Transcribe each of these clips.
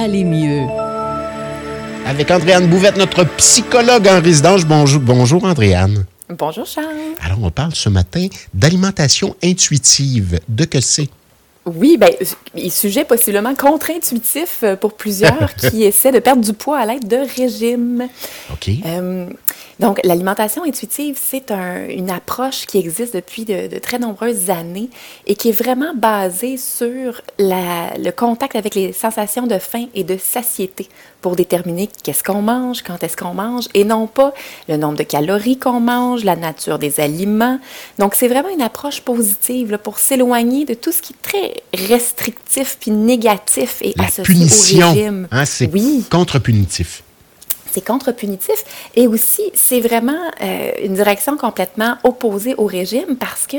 aller mieux. Avec Andréane Bouvette, notre psychologue en résidence. Bonjour, bonjour Andréane. Bonjour Charles. Alors, on parle ce matin d'alimentation intuitive. De que c'est? Oui, bien, sujet possiblement contre-intuitif euh, pour plusieurs qui essaient de perdre du poids à l'aide de régime. OK. Euh, donc, l'alimentation intuitive, c'est une approche qui existe depuis de, très nombreuses années et qui est vraiment basée sur le contact avec les sensations de faim et de satiété pour déterminer qu'est-ce qu'on mange, quand est-ce qu'on mange, et non pas le nombre de calories qu'on mange, la nature des aliments. Donc, c'est vraiment une approche positive pour s'éloigner de tout ce qui est très restrictif puis négatif et associé punition, au régime. Hein, c'est oui. contre-punitif c'est contre-punitif. Et aussi, c'est vraiment euh, une direction complètement opposée au régime parce que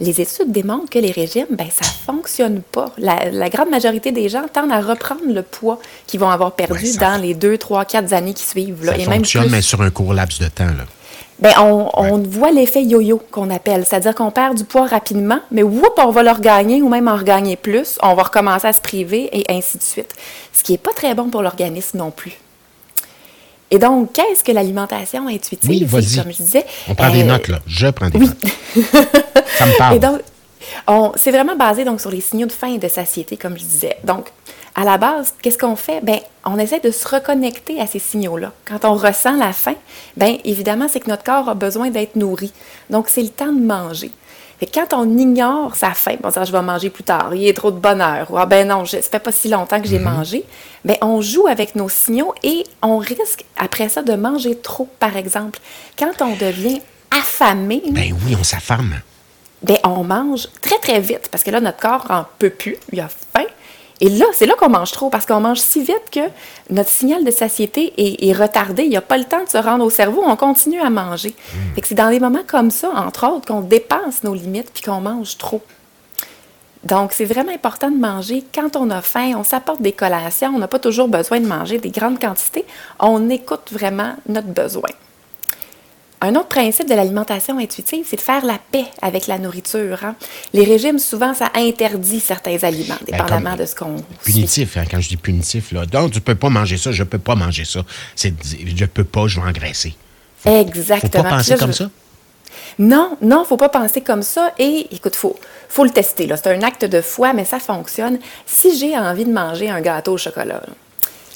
les études démontrent que les régimes, ben, ça fonctionne pas. La, grande majorité des gens tendent à reprendre le poids qu'ils vont avoir perdu dans les deux, trois, quatre années qui suivent. Ça fonctionne, mais sur un court laps de temps. Là. Bien, on, voit l'effet yo-yo qu'on appelle, c'est-à-dire qu'on perd du poids rapidement, mais whoop, on va le regagner ou même en regagner plus, on va recommencer à se priver et ainsi de suite. Ce qui n'est pas très bon pour l'organisme non plus. Et donc, qu'est-ce que l'alimentation intuitive? Oui. Comme je disais. On prend des euh, notes, là. Je prends des notes. Ça me parle. Et donc, c'est vraiment basé donc, sur les signaux de faim et de satiété, comme je disais. Donc, à la base, qu'est-ce qu'on fait? Bien, on essaie de se reconnecter à ces signaux-là. Quand on ressent la faim, bien, évidemment, c'est que notre corps a besoin d'être nourri. Donc, c'est le temps de manger. Quand on ignore sa faim, on dit je vais manger plus tard, il y a trop de bonheur, ou ah ben non, ça fait pas si longtemps que j'ai mhm. mangé, bien, on joue avec nos signaux et on risque après ça de manger trop, par exemple. Quand on devient affamé. Ben oui, on s'affame. Ben on mange très très vite parce que là notre corps en peut plus, il a faim. Et là, c'est là qu'on mange trop, parce qu'on mange si vite que notre signal de satiété est, retardé. Il n'y a pas le temps de se rendre au cerveau, on continue à manger. Hmm. c'est dans des moments comme ça, entre autres, qu'on dépasse nos limites puis qu'on mange trop. Donc, c'est vraiment important de manger quand on a faim. On s'apporte des collations. On n'a pas toujours besoin de manger des grandes quantités. On écoute vraiment notre besoin. Un autre principe de l'alimentation intuitive, c'est de faire la paix avec la nourriture. Hein. Les régimes, souvent, ça interdit certains aliments, ben, dépendamment de ce qu'on. Punitif, hein, quand je dis punitif, là. Donc, tu peux pas manger ça, je peux pas manger ça. C'est, je peux pas, je vais engraisser. Exactement. Faut pas penser comme ça? Non, non, faut pas penser comme ça. Et écoute, faut, faut le tester. Là. C'est un acte de foi, mais ça fonctionne. Si j'ai envie de manger un gâteau au chocolat,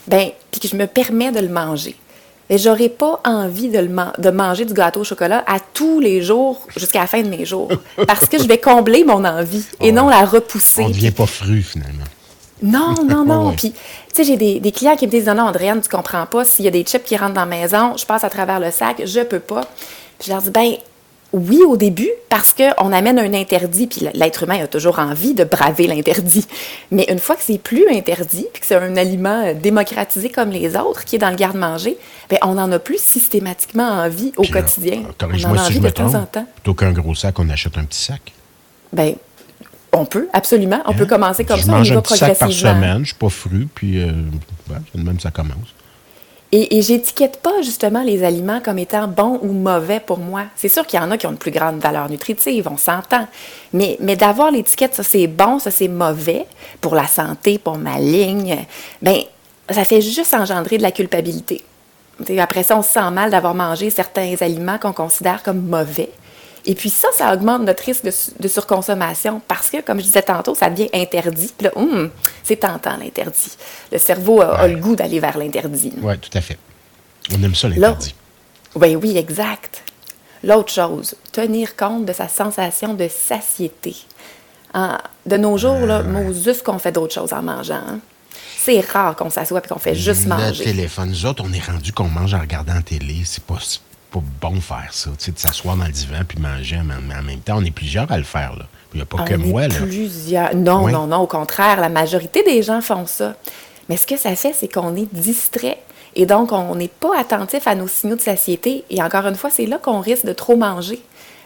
ben, puis que je me permets de le manger, mais j'aurais pas envie de, de, manger du gâteau au chocolat à tous les jours jusqu'à la fin de mes jours. Parce que je vais combler mon envie et non la repousser. On ne devient pas fru, finalement. Non, non, non. Puis, tu sais, j'ai des, des, clients qui me disent Non, non, Andréane, tu comprends pas. S'il y a des chips qui rentrent dans la maison, je passe à travers le sac, je peux pas. Puis, je leur dis Ben, oui au début parce qu'on amène un interdit, puis l'être humain a toujours envie de braver l'interdit. Mais une fois que c'est plus interdit, puis que c'est un aliment euh, démocratisé comme les autres qui est dans le garde-manger, bien, on n'en a plus systématiquement envie au quotidien. on en a envie si de temps en temps. Plutôt qu'un gros sac, on achète un petit sac. Bien, on peut, absolument. On peut hein? commencer comme je ça. Mange un petit sac par semaine, je ne suis pas fru, puis euh, même ça commence. Et, et j'étiquette pas justement les aliments comme étant bons ou mauvais pour moi. C'est sûr qu'il y en a qui ont une plus grande valeur nutritive, on s'entend. Mais, mais d'avoir l'étiquette, ça c'est bon, ça c'est mauvais pour la santé, pour ma ligne, ben ça fait juste engendrer de la culpabilité. après ça, on se sent mal d'avoir mangé certains aliments qu'on considère comme mauvais. Et puis ça, ça augmente notre risque de, surconsommation parce que, comme je disais tantôt, ça devient interdit. Puis là, hum, c'est tentant l'interdit. Le cerveau a, le goût d'aller vers l'interdit. Oui, tout à fait. On aime ça, l'interdit. Oui, oui, exact. L'autre chose, tenir compte de sa sensation de satiété. de nos jours, là, juste qu'on fait d'autres choses en mangeant. Hein. C'est rare qu'on s'assoit et qu'on fait juste manger. Le téléphone, nous autres, on est rendu qu'on mange en regardant la télé. C'est pas, pas bon faire ça, tu sais, de s'asseoir dans le divan puis manger, mais en même temps, on est plusieurs à le faire. Là. Il n'y a pas que moi. Là. Plusieurs. Non, non, non, au contraire, la majorité des gens font ça. Mais ce que ça fait, c'est qu'on est distrait. Et donc, on n'est pas attentif à nos signaux de satiété. Et encore une fois, c'est là qu'on risque de trop manger.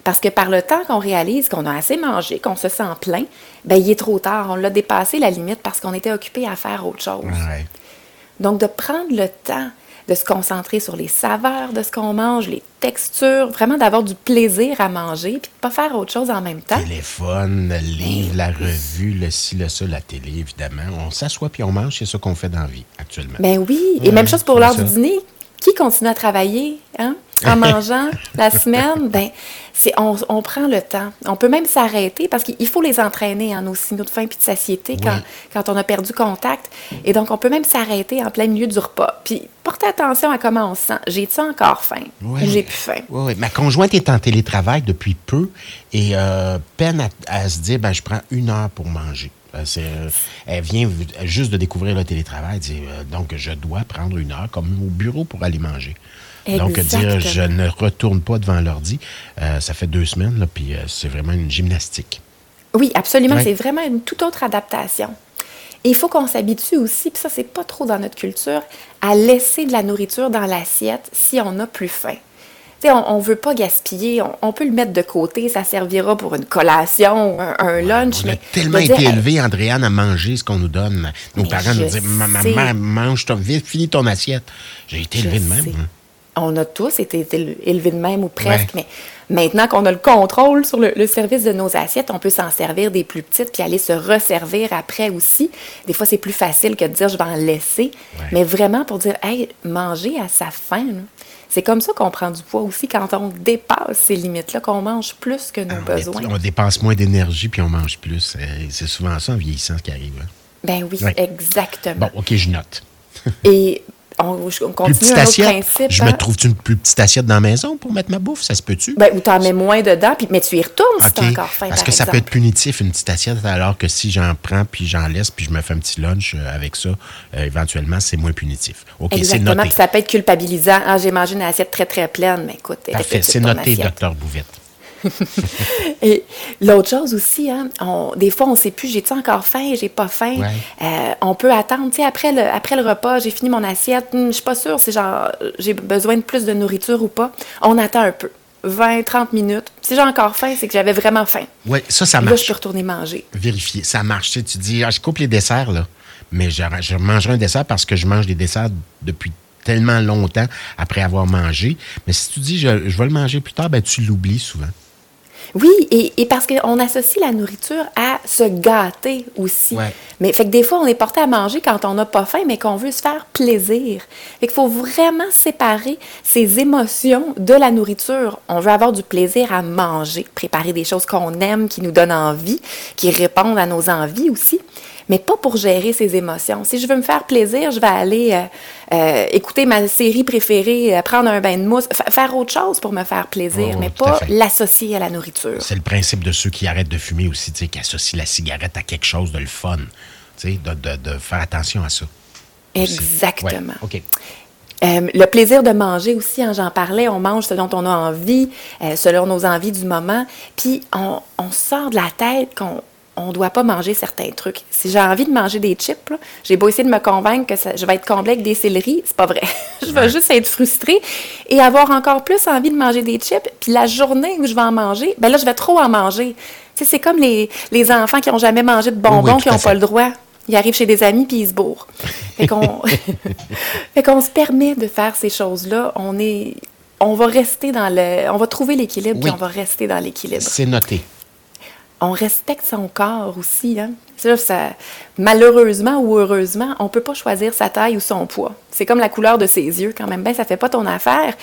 Parce que par le temps qu'on réalise qu'on a assez mangé, qu'on se sent plein, ben il est trop tard. On l'a dépassé la limite parce qu'on était occupé à faire autre chose. Donc, de prendre le temps de se concentrer sur les saveurs de ce qu'on mange, les textures, vraiment d'avoir du plaisir à manger, puis de pas faire autre chose en même temps. Téléphone, le livre, la revue, le ci, le ça, la télé, évidemment. On s'assoit puis on mange, c'est ça qu'on fait dans la vie actuellement. Ben oui, et même chose pour l'heure du dîner. Qui continue à travailler hein, en mangeant la semaine? Ben, c'est, on, on, prend le temps. On peut même s'arrêter parce qu'il faut les entraîner, hein, nos signaux de faim puis de satiété quand, quand on a perdu contact. Et donc, on peut même s'arrêter en plein milieu du repas. Puis, porter attention à comment on se sent. J'ai-tu encore faim? Oui. J'ai plus faim? Oui, oui. Ma conjointe est en télétravail depuis peu et euh, peine à, à, se dire, ben, je prends une heure pour manger. Euh, elle vient juste de découvrir le télétravail. Elle dit, euh, donc, je dois prendre une heure comme au bureau pour aller manger. Donc, dire je ne retourne pas devant l'ordi, euh, ça fait deux semaines, là, puis c'est vraiment une gymnastique. Oui, absolument. C'est vraiment une toute autre adaptation. Et il faut qu'on s'habitue aussi, puis ça, c'est pas trop dans notre culture, à laisser de la nourriture dans l'assiette si on n'a plus faim on ne veut pas gaspiller. On, peut le mettre de côté. Ça servira pour une collation, un, lunch. on a tellement été élevés, Andréane, à manger ce qu'on nous donne. Nos parents nous disent Maman, mange, ton, finis ton assiette. J'ai été élevé de même. Hein. On a tous été élevés de même ou presque, mais maintenant qu'on a le contrôle sur le, service de nos assiettes, on peut s'en servir des plus petites puis aller se resservir après aussi. Des fois, c'est plus facile que de dire je vais en laisser, mais vraiment pour dire hey, manger à sa faim. C'est comme ça qu'on prend du poids aussi quand on dépasse ces limites-là, qu'on mange plus que nos ah, besoins. On dépense moins d'énergie puis on mange plus. C'est souvent ça en vieillissant qui arrive. Hein. Ben oui, exactement. Bon, OK, je note. Et on, continue un autre principe. Je me hein. trouve-tu une plus petite assiette dans la maison pour mettre ma bouffe? Ça se peut-tu? Ben, ou en mets moins dedans, puis, mais tu y retournes si tu encore faim, Parce que ça peut être punitif, une petite assiette, alors que si j'en prends, puis j'en laisse, puis je me fais un petit lunch euh, avec ça, euh, éventuellement, c'est moins punitif. OK, c'est noté. Puis ça peut être culpabilisant. Ah, j'ai mangé une assiette très, très pleine, mais écoute... Parfait, c'est noté, docteur Bouvette. et l'autre chose aussi, hein, des fois, on ne sait plus, j'ai-tu encore faim, j'ai pas faim? Euh, on peut attendre, tu sais, après le, après le repas, j'ai fini mon assiette, je hmm, je suis pas sûre si j'ai besoin de plus de nourriture ou pas. On attend un peu. 20, 30 minutes. Si j'ai encore faim, c'est que j'avais vraiment faim. Oui, ça, ça marche. Là, je peux retourner manger. Vérifier. Ça marche. Tu, dis, ah, je coupe les desserts, là. Mais je, je mangerai un dessert parce que je mange des desserts depuis tellement longtemps après avoir mangé. Mais si tu dis, je, je vais le manger plus tard, ben, tu l'oublies souvent. Oui, et, parce qu'on associe la nourriture à se gâter aussi. Mais fait que des fois, on est porté à manger quand on n'a pas faim, mais qu'on veut se faire plaisir. Fait qu'il faut vraiment séparer ces émotions de la nourriture. On veut avoir du plaisir à manger, préparer des choses qu'on aime, qui nous donnent envie, qui répondent à nos envies aussi mais pas pour gérer ses émotions. Si je veux me faire plaisir, je vais aller euh, euh, écouter ma série préférée, euh, prendre un bain de mousse, faire autre chose pour me faire plaisir, oh, mais pas l'associer à la nourriture. C'est le principe de ceux qui arrêtent de fumer aussi, qui associent la cigarette à quelque chose de le fun, de, de, de faire attention à ça. Exactement. OK. le plaisir de manger aussi, hein, j'en parlais, on mange ce dont on a envie, selon nos envies du moment, puis on, on sort de la tête qu'on on ne doit pas manger certains trucs. Si j'ai envie de manger des chips, j'ai beau essayer de me convaincre que je vais être comblée avec des céleris, c'est pas vrai. je vais juste être frustrée et avoir encore plus envie de manger des chips. Puis la journée où je vais en manger, ben là, je vais trop en manger. Tu sais, c'est comme les, enfants qui n'ont jamais mangé de bonbons, qui n'ont pas le droit. Ils arrivent chez des amis puis ils se bourrent. Fait qu'on, se permet de faire ces choses-là. On est, on va rester dans le, on va trouver l'équilibre puis on va rester dans l'équilibre. C'est noté on respecte son corps aussi. Hein? Ça, malheureusement ou heureusement, on ne peut pas choisir sa taille ou son poids. C'est comme la couleur de ses yeux quand même. Ben, ça ne fait pas ton affaire.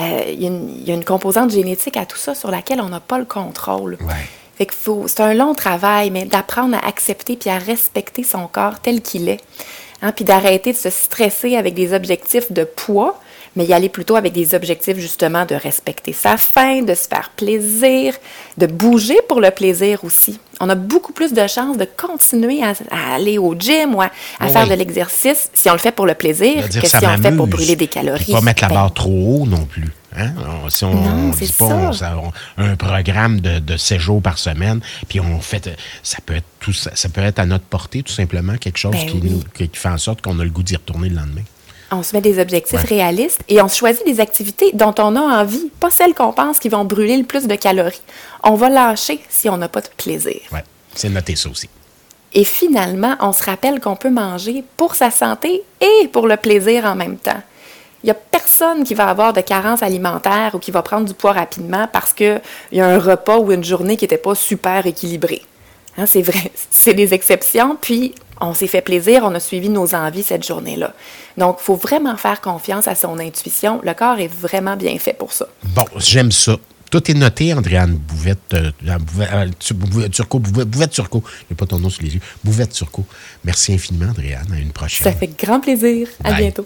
Euh, il y, a une composante génétique à tout ça sur laquelle on n'a pas le contrôle. c'est un long travail, mais d'apprendre à accepter puis à respecter son corps tel qu'il est. Hein? Puis d'arrêter de se stresser avec des objectifs de poids mais y aller plutôt avec des objectifs justement de respecter sa faim, de se faire plaisir, de bouger pour le plaisir aussi. On a beaucoup plus de chances de continuer à, aller au gym ou à, faire de l'exercice si on le fait pour le plaisir que, si on le fait pour brûler des calories. Pas mettre la barre trop haut non plus. Hein? si on ne dit pas un programme de, de 7 jours par semaine, puis on fait ça peut être tout ça, peut être à notre portée tout simplement quelque chose ben qui, nous, qui fait en sorte qu'on a le goût d'y retourner le lendemain on se met des objectifs réalistes et on choisit des activités dont on a envie, pas celles qu'on pense qui vont brûler le plus de calories. On va lâcher si on n'a pas de plaisir. Oui, c'est noté ça aussi. Et finalement, on se rappelle qu'on peut manger pour sa santé et pour le plaisir en même temps. Il n'y a personne qui va avoir de carence alimentaire ou qui va prendre du poids rapidement parce qu'il y a un repas ou une journée qui n'était pas super équilibrée. Hein, c'est vrai, c'est des exceptions, puis on s'est fait plaisir, on a suivi nos envies cette journée-là. Donc, il faut vraiment faire confiance à son intuition. Le corps est vraiment bien fait pour ça. Bon, j'aime ça. Tout est noté, Andréane Bouvette, euh, euh, Turcot, Bouvette, Turcot. Je n'ai pas ton nom sur les yeux. Bouvette Turcot. Merci infiniment, Andréane. À une prochaine. Ça fait grand plaisir. À bientôt.